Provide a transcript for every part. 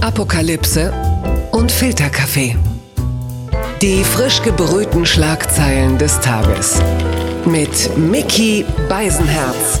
Apokalypse und Filterkaffee. Die frisch gebrühten Schlagzeilen des Tages. Mit Mickey Beisenherz.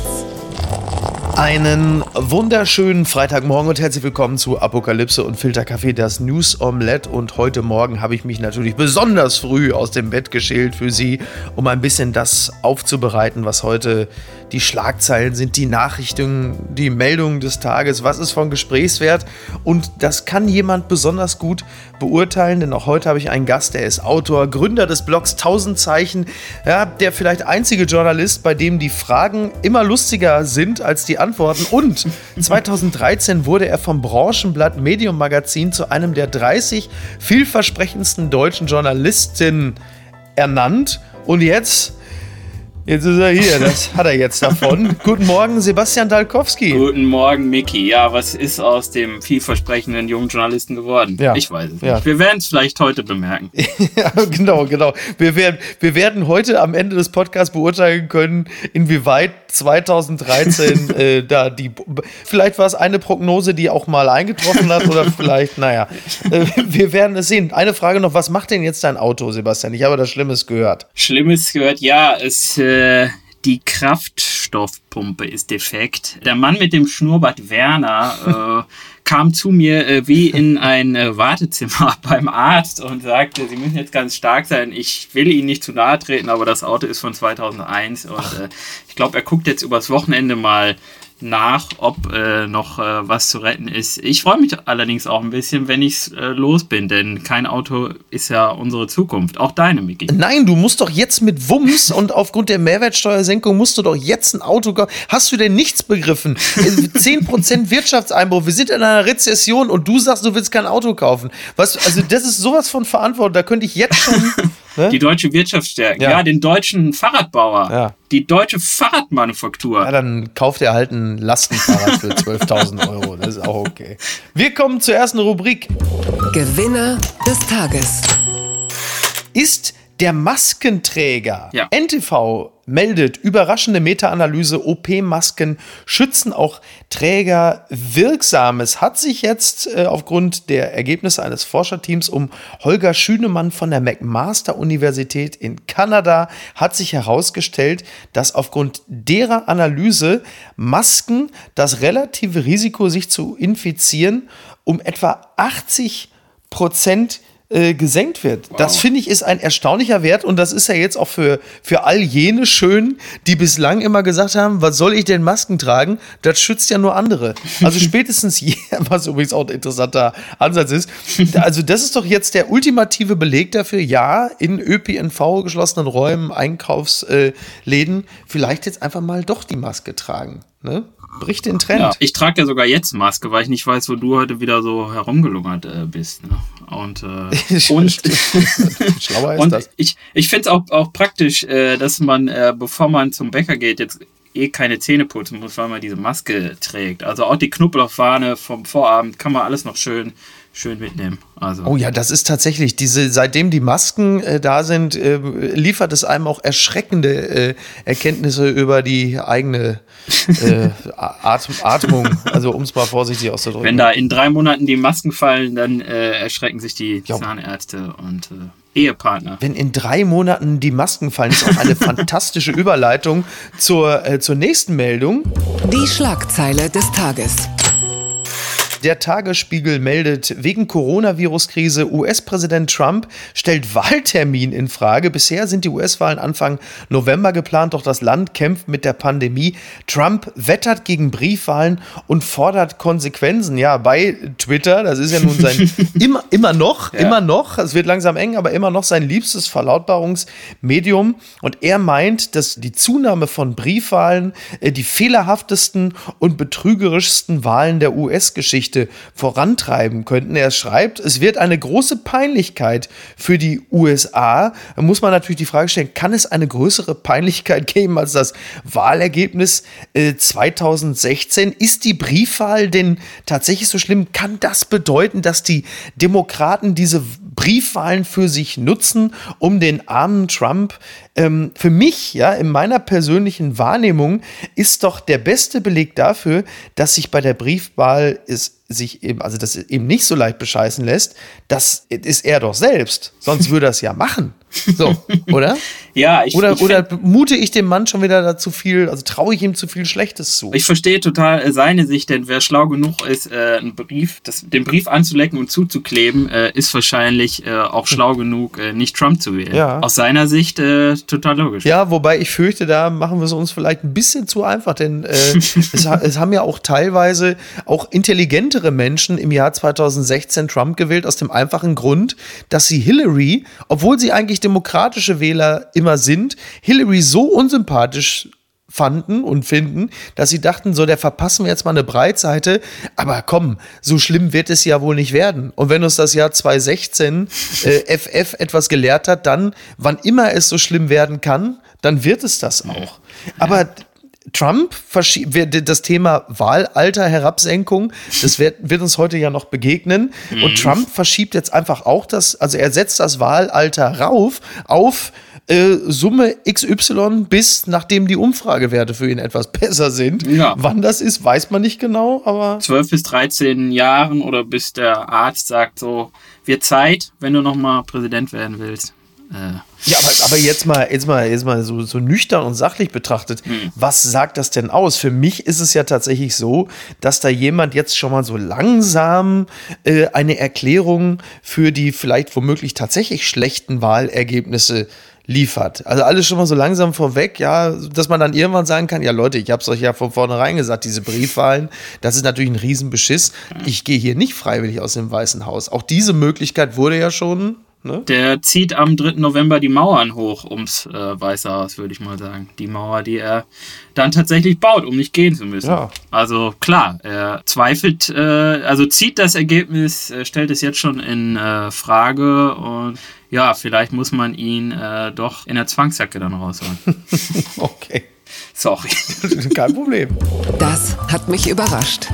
Einen wunderschönen Freitagmorgen und herzlich willkommen zu Apokalypse und Filterkaffee, das News Omelette. Und heute Morgen habe ich mich natürlich besonders früh aus dem Bett geschält für Sie, um ein bisschen das aufzubereiten, was heute die Schlagzeilen sind, die Nachrichten, die Meldungen des Tages, was ist von Gesprächswert. Und das kann jemand besonders gut beurteilen, denn auch heute habe ich einen Gast, der ist Autor, Gründer des Blogs 1000 Zeichen, ja, der vielleicht einzige Journalist, bei dem die Fragen immer lustiger sind als die Antworten. Und 2013 wurde er vom Branchenblatt Medium Magazin zu einem der 30 vielversprechendsten deutschen Journalisten ernannt. Und jetzt Jetzt ist er hier, das hat er jetzt davon. Guten Morgen, Sebastian Dalkowski. Guten Morgen, Miki. Ja, was ist aus dem vielversprechenden jungen Journalisten geworden? Ja. Ich weiß es Ja. nicht. Wir werden es vielleicht heute bemerken. ja, genau, genau. Wir werden, wir werden heute am Ende des Podcasts beurteilen können, inwieweit 2013 äh, da die. Vielleicht war es eine Prognose, die auch mal eingetroffen hat, oder vielleicht, naja. Äh, wir werden es sehen. Eine Frage noch: Was macht denn jetzt dein Auto, Sebastian? Ich habe das Schlimmes gehört. Schlimmes gehört, ja, es, äh, die Kraftstoffpumpe ist defekt. Der Mann mit dem Schnurrbart Werner äh, kam zu mir äh, wie in ein äh, Wartezimmer beim Arzt und sagte, Sie müssen jetzt ganz stark sein. Ich will Ihnen nicht zu nahe treten, aber das Auto ist von 2001 und äh, ich glaube, er guckt jetzt übers Wochenende mal nach, ob äh, noch äh, was zu retten ist. Ich freue mich allerdings auch ein bisschen, wenn ich äh, los bin, denn kein Auto ist ja unsere Zukunft. Auch deine, Miki. Nein, du musst doch jetzt mit Wumms und aufgrund der Mehrwertsteuersenkung musst du doch jetzt ein Auto kaufen. Hast du denn nichts begriffen? Äh, 10% Wirtschaftseinbruch, wir sind in einer Rezession und du sagst, du willst kein Auto kaufen. Was, also das ist sowas von Verantwortung, da könnte ich jetzt schon. Ne? Die deutsche Wirtschaft stärken. Ja. Ja, den deutschen Fahrradbauer. Ja. Die deutsche Fahrradmanufaktur. Ja, dann kauft er halt ein Lastenfahrrad für 12.000 Euro. Das ist auch okay. Wir kommen zur ersten Rubrik. Gewinner des Tages. ist der Maskenträger. Ja. NTV meldet überraschende Meta-Analyse, OP-Masken schützen auch Träger Wirksames. Hat sich jetzt äh, aufgrund der Ergebnisse eines Forscherteams um Holger Schünemann von der McMaster-Universität in Kanada hat sich herausgestellt, dass aufgrund derer Analyse Masken das relative Risiko, sich zu infizieren, um etwa 80 Prozent äh, gesenkt wird. Das finde ich ist ein erstaunlicher Wert und das ist ja jetzt auch für, für all jene schön, die bislang immer gesagt haben, was soll ich denn Masken tragen? Das schützt ja nur andere. Also spätestens je, was übrigens auch ein interessanter Ansatz ist. Also das ist doch jetzt der ultimative Beleg dafür, ja, in ÖPNV geschlossenen Räumen, Einkaufsläden, vielleicht jetzt einfach mal doch die Maske tragen. Ne? Bricht den Trend. Ja, ich trage ja sogar jetzt Maske, weil ich nicht weiß, wo du heute wieder so herumgelungert äh, bist. Ne? Und, äh, und, Schlauer ist und das. ich, ich finde es auch, auch praktisch, äh, dass man, äh, bevor man zum Bäcker geht, jetzt eh keine Zähne putzen muss, weil man diese Maske trägt. Also auch die Knoblauchfahne vom Vorabend kann man alles noch schön, schön mitnehmen. Also. Oh ja, das ist tatsächlich, diese, seitdem die Masken äh, da sind, äh, liefert es einem auch erschreckende äh, Erkenntnisse über die eigene äh, Atm Atmung. Also um es mal vorsichtig auszudrücken. Wenn da in drei Monaten die Masken fallen, dann äh, erschrecken sich die Ja. Zahnärzte und äh, Ehepartner. Wenn in drei Monaten die Masken fallen, ist auch eine fantastische Überleitung zur, äh, zur nächsten Meldung. Die Schlagzeile des Tages. Der Tagesspiegel meldet, wegen Coronavirus-Krise US-Präsident Trump stellt Wahltermin in Frage. Bisher sind die US-Wahlen Anfang November geplant, doch das Land kämpft mit der Pandemie. Trump wettert gegen Briefwahlen und fordert Konsequenzen. Ja, bei Twitter, das ist ja nun sein, immer, immer noch, immer noch, es wird langsam eng, aber immer noch sein liebstes Verlautbarungsmedium. Und er meint, dass die Zunahme von Briefwahlen äh, die fehlerhaftesten und betrügerischsten Wahlen der US-Geschichte vorantreiben könnten. Er schreibt, es wird eine große Peinlichkeit für die USA. Da muss man natürlich die Frage stellen, kann es eine größere Peinlichkeit geben als das Wahlergebnis äh, 2016? Ist die Briefwahl denn tatsächlich so schlimm? Kann das bedeuten, dass die Demokraten diese Briefwahlen für sich nutzen, um den armen Trump. Ähm, für mich, ja, in meiner persönlichen Wahrnehmung, ist doch der beste Beleg dafür, dass sich bei der Briefwahl es sich eben, also das eben nicht so leicht bescheißen lässt, das ist er doch selbst. Sonst würde er es ja machen. So, oder? ja, ich Oder, ich oder mute ich dem Mann schon wieder dazu viel, also traue ich ihm zu viel Schlechtes zu? Ich verstehe total äh, seine Sicht, denn wer schlau genug ist, äh, einen Brief, das, den Brief anzulecken und zuzukleben, äh, ist wahrscheinlich äh, auch schlau genug, äh, nicht Trump zu wählen. Ja. Aus seiner Sicht äh, total logisch. Ja, wobei ich fürchte, da machen wir es uns vielleicht ein bisschen zu einfach, denn es, es haben ja auch teilweise auch intelligentere Menschen im Jahr 2016 Trump gewählt, aus dem einfachen Grund, dass sie Hillary, obwohl sie eigentlich demokratische Wähler immer sind, Hillary so unsympathisch fanden und finden, dass sie dachten, so, der verpassen wir jetzt mal eine Breitseite, aber komm, so schlimm wird es ja wohl nicht werden. Und wenn uns das Jahr 2016 äh, FF etwas gelehrt hat, dann, wann immer es so schlimm werden kann, dann wird es das auch. Aber Trump verschiebt das Thema Wahlalter Herabsenkung, das wird, wird uns heute ja noch begegnen. Und Trump verschiebt jetzt einfach auch das, also er setzt das Wahlalter rauf auf äh, Summe XY, bis nachdem die Umfragewerte für ihn etwas besser sind. Ja. Wann das ist, weiß man nicht genau, aber 12 bis 13 Jahren oder bis der Arzt sagt so, wird Zeit, wenn du nochmal Präsident werden willst. Ja, aber, aber jetzt mal, jetzt mal, jetzt mal so, so nüchtern und sachlich betrachtet, was sagt das denn aus? Für mich ist es ja tatsächlich so, dass da jemand jetzt schon mal so langsam äh, eine Erklärung für die vielleicht womöglich tatsächlich schlechten Wahlergebnisse liefert. Also alles schon mal so langsam vorweg, ja, dass man dann irgendwann sagen kann, ja Leute, ich habe es euch ja von vornherein gesagt, diese Briefwahlen, das ist natürlich ein Riesenbeschiss. Ich gehe hier nicht freiwillig aus dem Weißen Haus. Auch diese Möglichkeit wurde ja schon, ne? der zieht am 3. November die Mauern hoch ums äh, Weiße Haus, würde ich mal sagen. Die Mauer, die er dann tatsächlich baut, um nicht gehen zu müssen. Ja. Also klar, er zweifelt, äh, also zieht das Ergebnis, äh, stellt es jetzt schon in äh, Frage und ja, vielleicht muss man ihn äh, doch in der Zwangsjacke dann rausholen. Okay, Sorry. kein Problem. Das hat mich überrascht.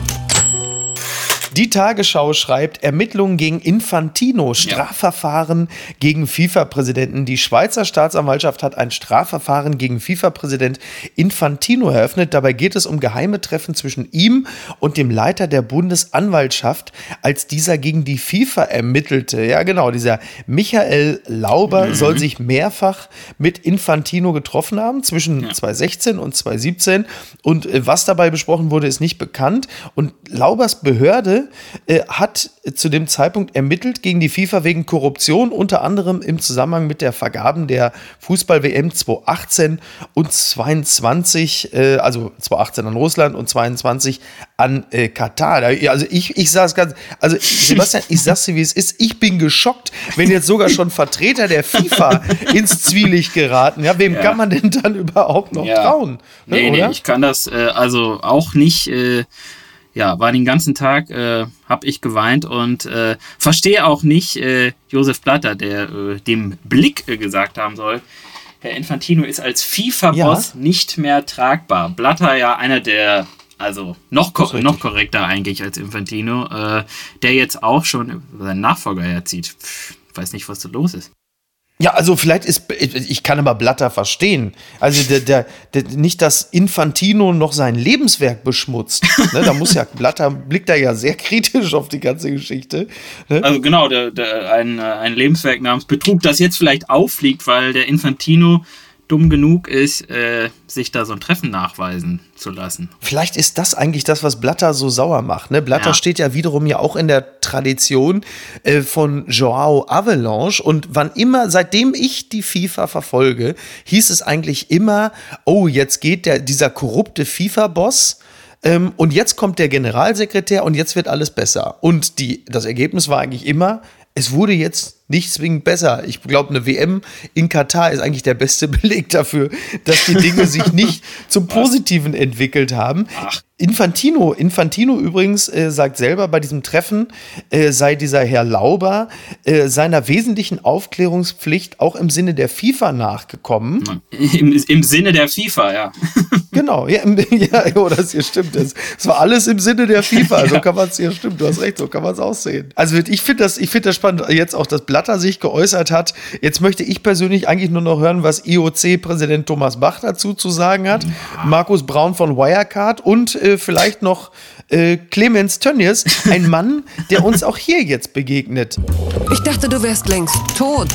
Die Tagesschau schreibt Ermittlungen gegen Infantino, Strafverfahren gegen FIFA-Präsidenten. Die Schweizer Staatsanwaltschaft hat ein Strafverfahren gegen FIFA-Präsident Infantino eröffnet. Dabei geht es um geheime Treffen zwischen ihm und dem Leiter der Bundesanwaltschaft, als dieser gegen die FIFA ermittelte. Ja, genau, dieser Michael Lauber soll sich mehrfach mit Infantino getroffen haben, zwischen 2016 und 2017. Und äh, was dabei besprochen wurde, ist nicht bekannt. Und Laubers Behörde äh, hat zu dem Zeitpunkt ermittelt gegen die FIFA wegen Korruption, unter anderem im Zusammenhang mit der Vergaben der Fußball-WM 2018 und 22, äh, also 2018 an Russland und 22 an äh, Katar. Also ich, ich sag's ganz, also Sebastian, ich sag's dir, wie es ist. Ich bin geschockt, wenn jetzt sogar schon Vertreter der FIFA ins Zwielicht geraten. Ja, wem Ja. kann man denn dann überhaupt noch trauen? Ne, Nee, nee, ich kann das äh, also auch nicht. Ja, war den ganzen Tag, äh, hab ich geweint und äh, verstehe auch nicht äh, Josef Blatter, der äh, dem Blick äh, gesagt haben soll, Herr Infantino ist als FIFA-Boss nicht mehr tragbar. Blatter ja einer der, also noch, ko richtig. noch korrekter eigentlich als Infantino, äh, der jetzt auch schon seinen Nachfolger herzieht. Pff, weiß nicht, was da los ist. Ja, also vielleicht ist, ich kann aber Blatter verstehen. Also der, der, der, nicht, dass Infantino noch sein Lebenswerk beschmutzt. Ne, da muss ja, Blatter blickt da ja sehr kritisch auf die ganze Geschichte. Ne? Also genau, der, der, ein, äh, ein Lebenswerk namens Betrug, das jetzt vielleicht auffliegt, weil der Infantino dumm genug ist, äh, sich da so ein Treffen nachweisen zu lassen. Vielleicht ist das eigentlich das, was Blatter so sauer macht. Ne? Blatter Ja. steht ja wiederum ja auch in der Tradition äh, von Joao Avalanche und wann immer, seitdem ich die FIFA verfolge, hieß es eigentlich immer, oh, jetzt geht der, dieser korrupte FIFA-Boss ähm, und jetzt kommt der Generalsekretär und jetzt wird alles besser. Und die, das Ergebnis war eigentlich immer, es wurde jetzt nicht zwingend besser. Ich glaube, eine WM in Katar ist eigentlich der beste Beleg dafür, dass die Dinge sich nicht zum Positiven entwickelt haben. Infantino, Infantino übrigens äh, sagt selber bei diesem Treffen, äh, sei dieser Herr Lauber äh, seiner wesentlichen Aufklärungspflicht auch im Sinne der FIFA nachgekommen. Im, Im Sinne der FIFA, ja. Genau, ja, im- ja oh, das hier stimmt. Das, das war alles im Sinne der FIFA. So kann man es hier stimmt. Du hast recht, so kann man es aussehen. Also ich finde das, ich finde das spannend, jetzt auch, dass Blatter sich geäußert hat. Jetzt möchte ich persönlich eigentlich nur noch hören, was IOC-Präsident Thomas Bach dazu zu sagen hat. Markus Braun von Wirecard und äh, vielleicht noch äh, Clemens Tönnies, ein Mann, der uns auch hier jetzt begegnet. Ich dachte, du wärst längst tot.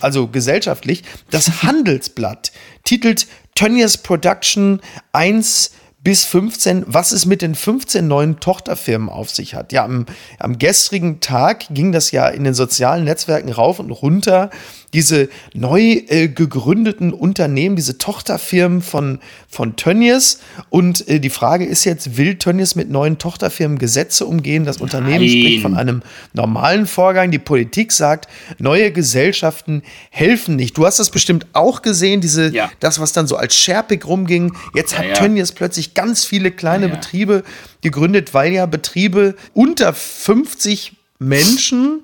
Also gesellschaftlich. Das Handelsblatt titelt Tönnies Production 1 bis 15, was es mit den 15 neuen Tochterfirmen auf sich hat. Ja, am, am gestrigen Tag ging das ja in den sozialen Netzwerken rauf und runter diese neu äh, gegründeten Unternehmen, diese Tochterfirmen von, von Tönnies. Und äh, die Frage ist jetzt, will Tönnies mit neuen Tochterfirmen Gesetze umgehen? Das Unternehmen Nein. spricht von einem normalen Vorgang. Die Politik sagt, neue Gesellschaften helfen nicht. Du hast das bestimmt auch gesehen, diese, ja. das, was dann so als Scherpig rumging. Jetzt hat ja, ja. Tönnies plötzlich ganz viele kleine Betriebe gegründet, weil ja Betriebe unter 50 Menschen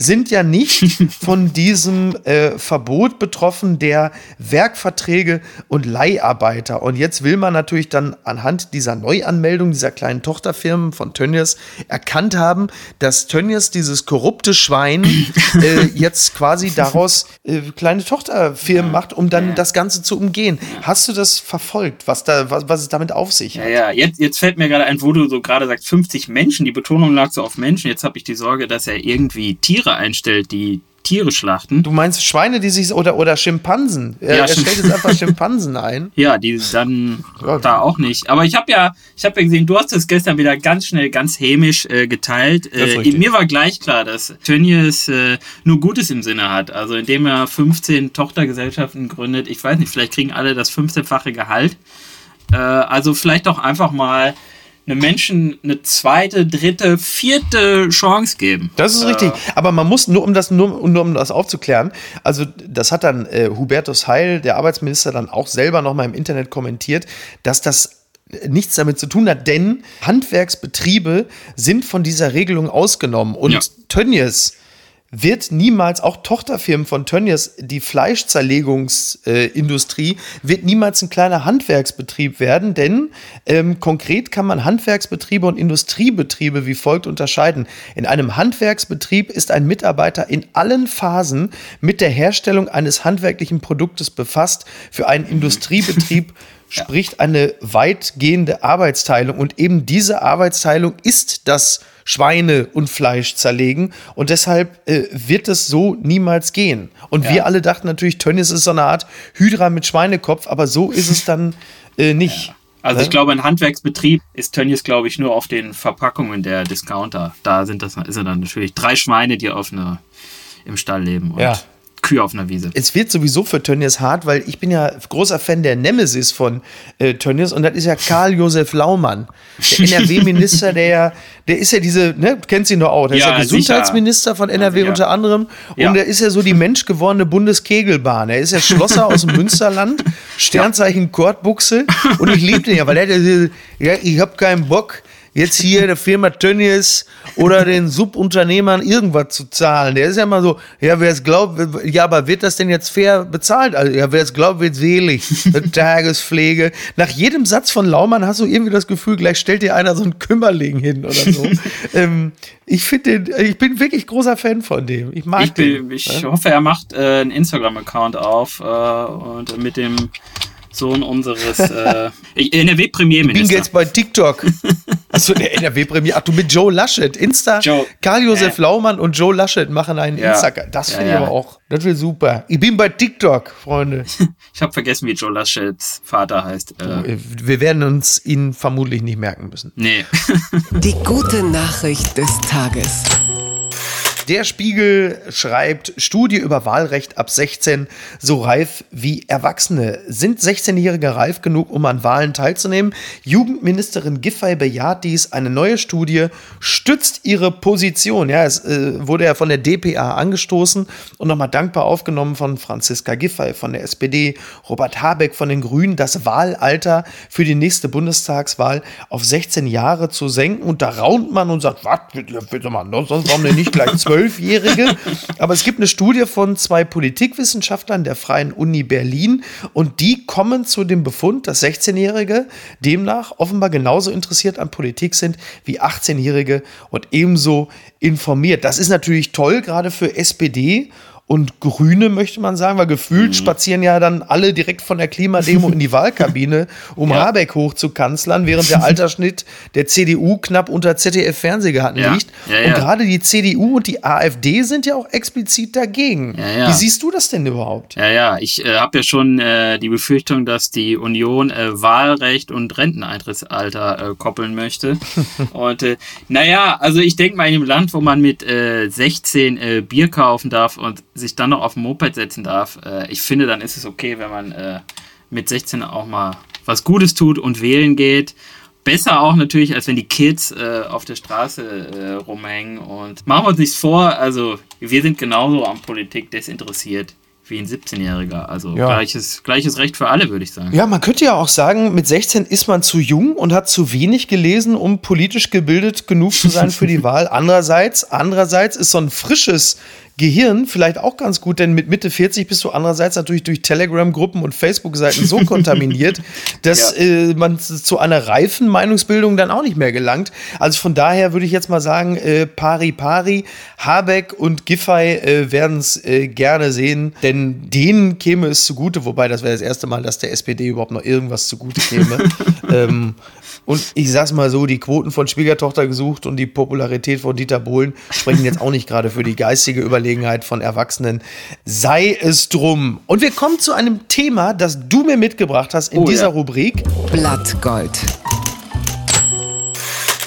sind ja nicht von diesem äh, Verbot betroffen der Werkverträge und Leiharbeiter. Und jetzt will man natürlich dann anhand dieser Neuanmeldung dieser kleinen Tochterfirmen von Tönnies erkannt haben, dass Tönnies dieses korrupte Schwein äh, jetzt quasi daraus äh, kleine Tochterfirmen macht, um dann das Ganze zu umgehen. Hast du das verfolgt, was, da, was, was es damit auf sich hat? Ja, ja, jetzt, jetzt fällt mir gerade ein, wo du so gerade sagst, 50 Menschen, die Betonung lag so auf Menschen. Jetzt habe ich die Sorge, dass er irgendwie Tiere Tiere einstellt, die Tiere schlachten. Du meinst Schweine, die sich oder oder Schimpansen? Er, ja, er stellt jetzt einfach Schimpansen ein. Ja, die dann da auch nicht. Aber ich habe ja, ich habe ja gesehen, du hast das gestern wieder ganz schnell, ganz hämisch äh, geteilt. Äh, mir war gleich klar, dass Tönnies äh, nur Gutes im Sinne hat. Also indem er 15 Tochtergesellschaften gründet. Ich weiß nicht, vielleicht kriegen alle das 15-fache Gehalt. Äh, also vielleicht auch einfach mal einem Menschen eine zweite, dritte, vierte Chance geben. Das ist äh, richtig. Aber man muss nur um das nur, nur um das aufzuklären. Also das hat dann äh, Hubertus Heil, der Arbeitsminister, dann auch selber noch mal im Internet kommentiert, dass das nichts damit zu tun hat, denn Handwerksbetriebe sind von dieser Regelung ausgenommen und ja. Tönnies wird niemals, auch Tochterfirmen von Tönnies, die Fleischzerlegungsindustrie, äh, wird niemals ein kleiner Handwerksbetrieb werden, denn ähm, konkret kann man Handwerksbetriebe und Industriebetriebe wie folgt unterscheiden. In einem Handwerksbetrieb ist ein Mitarbeiter in allen Phasen mit der Herstellung eines handwerklichen Produktes befasst. Für einen Industriebetrieb spricht eine weitgehende Arbeitsteilung und eben diese Arbeitsteilung ist das Schweine und Fleisch zerlegen. Und deshalb äh, wird es so niemals gehen. Und ja. wir alle dachten natürlich, Tönnies ist so eine Art Hydra mit Schweinekopf, aber so ist es dann äh, nicht. Ja. Also ne? ich glaube, ein Handwerksbetrieb ist Tönnies, glaube ich, nur auf den Verpackungen der Discounter. Da sind das, ist er dann natürlich drei Schweine, die auf eine, im Stall leben. Und ja. Kühe auf einer Wiese. Es wird sowieso für Tönnies hart, weil ich bin ja großer Fan der Nemesis von äh, Tönnies und das ist ja Karl-Josef Laumann, der NRW-Minister, der ja, der ist ja diese, ne, kennst ihn doch auch, der ja, ist ja Gesundheitsminister sicher. von NRW ja, unter anderem und ja. der ist ja so die menschgewordene Bundeskegelbahn. Er ist ja Schlosser aus dem Münsterland, Sternzeichen Kortbuchse und ich liebe den ja, weil er, ja, ich hab keinen Bock, jetzt hier der Firma Tönnies oder den Subunternehmern irgendwas zu zahlen. Der ist ja immer so, ja, wer es glaubt, ja, aber wird das denn jetzt fair bezahlt? Also, ja, wer es glaubt, wird selig. Tagespflege. Nach jedem Satz von Laumann hast du irgendwie das Gefühl, gleich stellt dir einer so einen Kümmerling hin oder so. ähm, ich finde den, ich bin wirklich großer Fan von dem. Ich mag ich den. Bin, ich ja? hoffe, er macht äh, einen Instagram-Account auf äh, und mit dem Sohn unseres äh, NRW-Premierministers. Ich bin jetzt bei TikTok. Achso, der NRW-Premier. Ach, du mit Joe Laschet. Insta. Karl-Josef äh. Laumann und Joe Laschet machen einen ja. Instagram. Das finde ja, ich aber auch. Das wird super. Ich bin bei TikTok, Freunde. ich habe vergessen, wie Joe Laschets Vater heißt. Äh. Wir werden uns ihn vermutlich nicht merken müssen. Nee. Die gute Nachricht des Tages. Der Spiegel schreibt, Studie über Wahlrecht ab 16, so reif wie Erwachsene. Sind 16-Jährige reif genug, um an Wahlen teilzunehmen? Jugendministerin Giffey bejaht dies. Eine neue Studie stützt ihre Position. Ja, es äh, wurde ja von der DPA angestoßen und nochmal dankbar aufgenommen von Franziska Giffey von der SPD, Robert Habeck von den Grünen, das Wahlalter für die nächste Bundestagswahl auf 16 Jahre zu senken. Und da raunt man und sagt, was, warum denn nicht gleich 12? Zwölfjährige. Aber es gibt eine Studie von zwei Politikwissenschaftlern der Freien Uni Berlin und die kommen zu dem Befund, dass 16-Jährige demnach offenbar genauso interessiert an Politik sind wie 18-Jährige und ebenso informiert. Das ist natürlich toll, gerade für SPD und Grüne, möchte man sagen, weil gefühlt mhm. spazieren ja dann alle direkt von der Klimademo in die Wahlkabine, um ja. Habeck hoch zu kanzlern, während der Altersschnitt der CDU knapp unter ZDF-Fernsehgarten ja. liegt. Ja, und gerade die CDU und die AfD sind ja auch explizit dagegen. Wie siehst du das denn überhaupt? Ja, ja, ich äh, habe ja schon äh, die Befürchtung, dass die Union äh, Wahlrecht und Renteneintrittsalter äh, koppeln möchte. und äh, naja, also ich denke mal in einem Land, wo man mit 16 äh, Bier kaufen darf und sich dann noch auf ein Moped setzen darf, äh, ich finde, dann ist es okay, wenn man äh, mit 16 auch mal was Gutes tut und wählen geht. Besser auch natürlich, als wenn die Kids äh, auf der Straße äh, rumhängen. Und machen wir uns nichts vor, also wir sind genauso an Politik desinteressiert wie ein 17-Jähriger. Also ja. gleiches, gleiches Recht für alle, würde ich sagen. Ja, man könnte ja auch sagen, mit 16 ist man zu jung und hat zu wenig gelesen, um politisch gebildet genug zu sein für die Wahl. Andererseits, andererseits ist so ein frisches Gehirn vielleicht auch ganz gut, denn mit Mitte 40 bist du andererseits natürlich durch Telegram-Gruppen und Facebook-Seiten so kontaminiert, dass ja. äh, man zu einer reifen Meinungsbildung dann auch nicht mehr gelangt. Also von daher würde ich jetzt mal sagen, äh, pari pari, Habeck und Giffey äh, werden es äh, gerne sehen, denn denen käme es zugute, wobei das wäre das erste Mal, dass der SPD überhaupt noch irgendwas zugute käme. ähm, und ich sag's mal so, die Quoten von Schwiegertochter gesucht und die Popularität von Dieter Bohlen sprechen jetzt auch nicht gerade für die geistige Überlegenheit von Erwachsenen. Sei es drum. Und wir kommen zu einem Thema, das du mir mitgebracht hast in oh, dieser ja. Rubrik. Blattgold.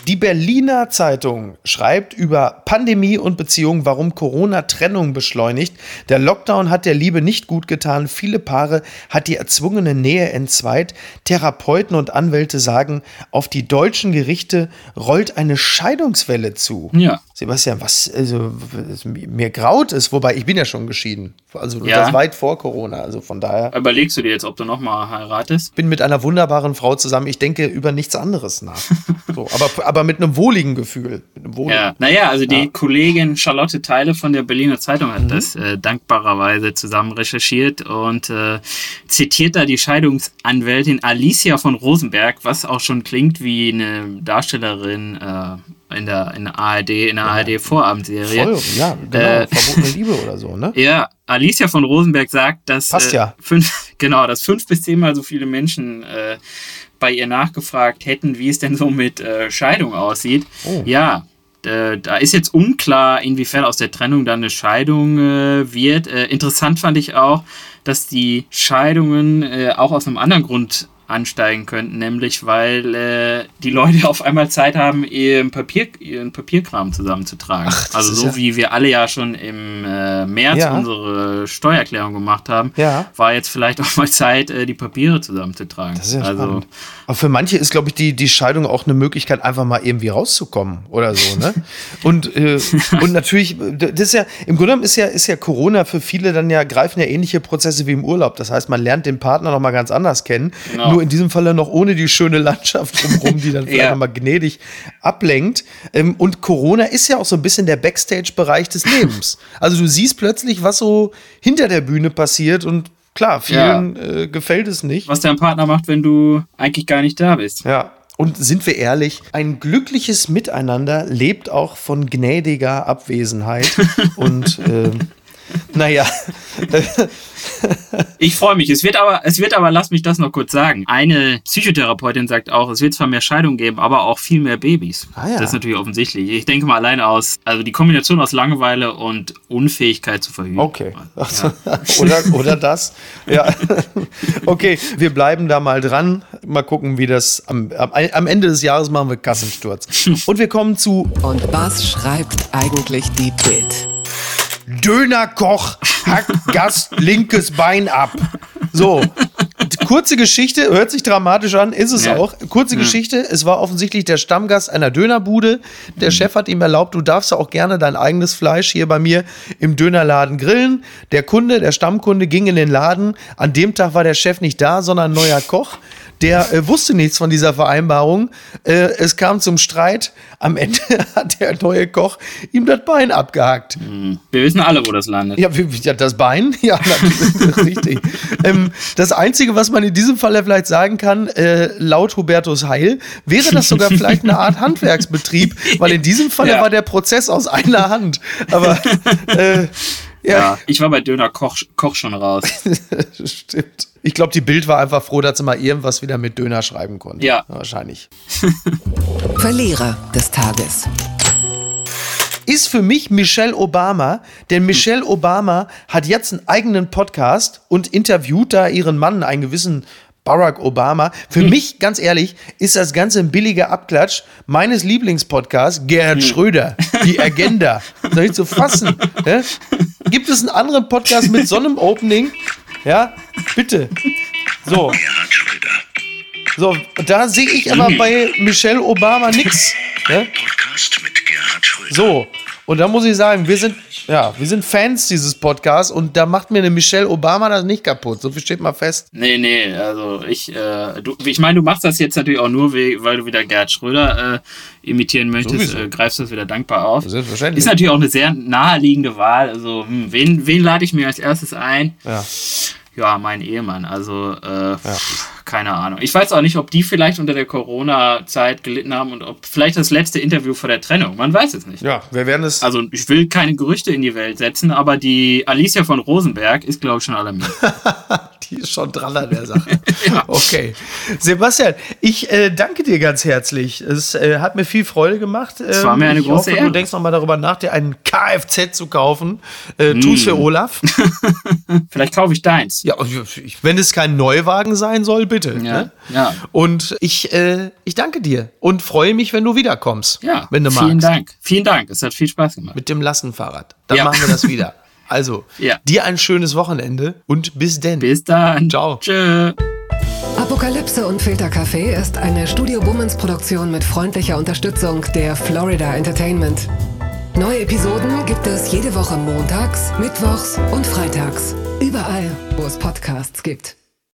Die Berliner Zeitung schreibt über Pandemie und Beziehung, warum Corona Trennung beschleunigt. Der Lockdown hat der Liebe nicht gut getan. Viele Paare hat die erzwungene Nähe entzweit. Therapeuten und Anwälte sagen, auf die deutschen Gerichte rollt eine Scheidungswelle zu. Ja. Sebastian, was also mir graut ist, wobei ich bin ja schon geschieden. Also ja. das weit vor Corona, also von daher. Überlegst du dir jetzt, ob du nochmal heiratest? Bin mit einer wunderbaren Frau zusammen. Ich denke über nichts anderes nach. so, aber, aber mit einem wohligen Gefühl. Einem wohligen. Ja, naja, also die ja. Kollegin Charlotte Teile von der Berliner Zeitung hat mhm. das äh, dankbarerweise zusammen recherchiert und äh, zitiert da die Scheidungsanwältin Alicia von Rosenberg, was auch schon klingt wie eine Darstellerin äh, in der, in der ARD, in der ja. ARD-Vorabendserie. Voll, ja, genau. Äh, Verbotene Liebe oder so, ne? Ja, Alicia von Rosenberg sagt, dass Passt ja. Äh, fünf, genau, dass fünf bis zehnmal so viele Menschen äh, bei ihr nachgefragt hätten, wie es denn so mit äh, Scheidung aussieht. Oh. Ja, äh, da ist jetzt unklar, inwiefern aus der Trennung dann eine Scheidung äh, wird. Äh, interessant fand ich auch, dass die Scheidungen äh, auch aus einem anderen Grund ansteigen könnten, nämlich weil äh, die Leute auf einmal Zeit haben, ihren, Papier, ihren Papierkram zusammenzutragen. Ach, also so ja wie wir alle ja schon im äh, März ja. unsere Steuererklärung gemacht haben, ja. war jetzt vielleicht auch mal Zeit, äh, die Papiere zusammenzutragen. Das ist ja also, spannend. Aber für manche ist, glaube ich, die, die Scheidung auch eine Möglichkeit, einfach mal irgendwie rauszukommen oder so, ne? und, äh, und natürlich, das ist ja, im Grunde genommen ist ja, ist ja Corona für viele dann ja, greifen ja ähnliche Prozesse wie im Urlaub. Das heißt, man lernt den Partner noch mal ganz anders kennen. Genau. Nur in diesem Falle noch ohne die schöne Landschaft drumherum, die dann vielleicht ja. nochmal gnädig ablenkt. Ähm, und Corona ist ja auch so ein bisschen der Backstage-Bereich des Lebens. Also du siehst plötzlich, was so hinter der Bühne passiert und Klar, vielen ja. äh, gefällt es nicht. Was dein Partner macht, wenn du eigentlich gar nicht da bist. Ja. Und sind wir ehrlich, ein glückliches Miteinander lebt auch von gnädiger Abwesenheit. und äh, naja. ich freue mich. Es wird aber, es wird aber, lass mich das noch kurz sagen. Eine Psychotherapeutin sagt auch, es wird zwar mehr Scheidungen geben, aber auch viel mehr Babys. Ah, ja. Das ist natürlich offensichtlich. Ich denke mal alleine aus, also die Kombination aus Langeweile und Unfähigkeit zu verhüten. Okay. Ja. oder, oder das. Ja. Okay, wir bleiben da mal dran. Mal gucken, wie das am, am, am Ende des Jahres machen wir Kassensturz. Und wir kommen zu. Und was schreibt eigentlich die Bild? Dönerkoch hackt Gast linkes Bein ab. So, kurze Geschichte, hört sich dramatisch an, ist es ja. auch. Kurze ja. Geschichte, es war offensichtlich der Stammgast einer Dönerbude. Der mhm. Chef hat ihm erlaubt, du darfst auch gerne dein eigenes Fleisch hier bei mir im Dönerladen grillen. Der Kunde, der Stammkunde ging in den Laden. An dem Tag war der Chef nicht da, sondern ein neuer Koch. Der äh, wusste nichts von dieser Vereinbarung. Äh, es kam zum Streit. Am Ende hat der neue Koch ihm das Bein abgehakt. Hm. Wir wissen alle, wo das landet. Ja, das Bein? Ja, natürlich. richtig. Ähm, das Einzige, was man in diesem Fall vielleicht sagen kann, äh, laut Hubertus Heil, wäre das sogar vielleicht eine Art Handwerksbetrieb, weil in diesem Falle ja. war der Prozess aus einer Hand. Aber äh, Ja. ja. ich war bei Döner Koch, Koch schon raus. Stimmt. Ich glaube, die Bild war einfach froh, dass sie mal irgendwas wieder mit Döner schreiben konnte. Ja. Wahrscheinlich. Verlierer des Tages ist für mich Michelle Obama, denn Michelle Obama hat jetzt einen eigenen Podcast und interviewt da ihren Mann, einen gewissen Barack Obama. Für hm. mich, ganz ehrlich, ist das Ganze ein billiger Abklatsch meines Lieblingspodcasts, Gerhard hm. Schröder, die Agenda. Soll ich zu fassen? Ne? Gibt es einen anderen Podcast mit so einem Opening? Ja, bitte. So. Gerhard Schröder. So, da sehe ich aber bei Michelle Obama nichts. Ne? Podcast mit. So, und da muss ich sagen, wir sind, ja, wir sind Fans dieses Podcasts und da macht mir eine Michelle Obama das nicht kaputt. So viel steht mal fest. Nee, nee, also ich, äh, du, ich meine, du machst das jetzt natürlich auch nur, weil du wieder Gerhard Schröder äh, imitieren möchtest, äh, greifst das wieder dankbar auf. Selbstverständlich. Ist natürlich auch eine sehr naheliegende Wahl. Also, hm, wen, wen lade ich mir als erstes ein? Ja ja, mein Ehemann. Also, äh, ja. keine Ahnung. Ich weiß auch nicht, ob die vielleicht unter der Corona-Zeit gelitten haben und ob vielleicht das letzte Interview vor der Trennung. Man weiß es nicht. Ja, wir werden es. Also, ich will keine Gerüchte in die Welt setzen, aber die Alicia von Rosenberg ist, glaube ich, schon alarmiert. die ist schon dran an der Sache. ja. Okay. Sebastian, ich äh, danke dir ganz herzlich. Es äh, hat mir viel Freude gemacht. Es war mir eine ich große hoffe, Ehre. Du denkst nochmal darüber nach, dir einen Kfz zu kaufen. Äh, mm. Tu's für Olaf. Vielleicht kaufe ich deins. Ja, wenn es kein Neuwagen sein soll, bitte. Ja. Ne? ja. Und ich, äh, ich danke dir und freue mich, wenn du wiederkommst. Ja. Wenn du vielen magst. Dank. Vielen Dank. Es hat viel Spaß gemacht. Mit dem Lastenfahrrad. Dann ja. machen wir das wieder. Also, ja. dir ein schönes Wochenende und bis denn. Bis dann. Ciao. Tschö. Apokalypse und Filtercafé ist eine Studio Bummens Produktion mit freundlicher Unterstützung der Florida Entertainment. Neue Episoden gibt es jede Woche montags, mittwochs und freitags. Überall, wo es Podcasts gibt.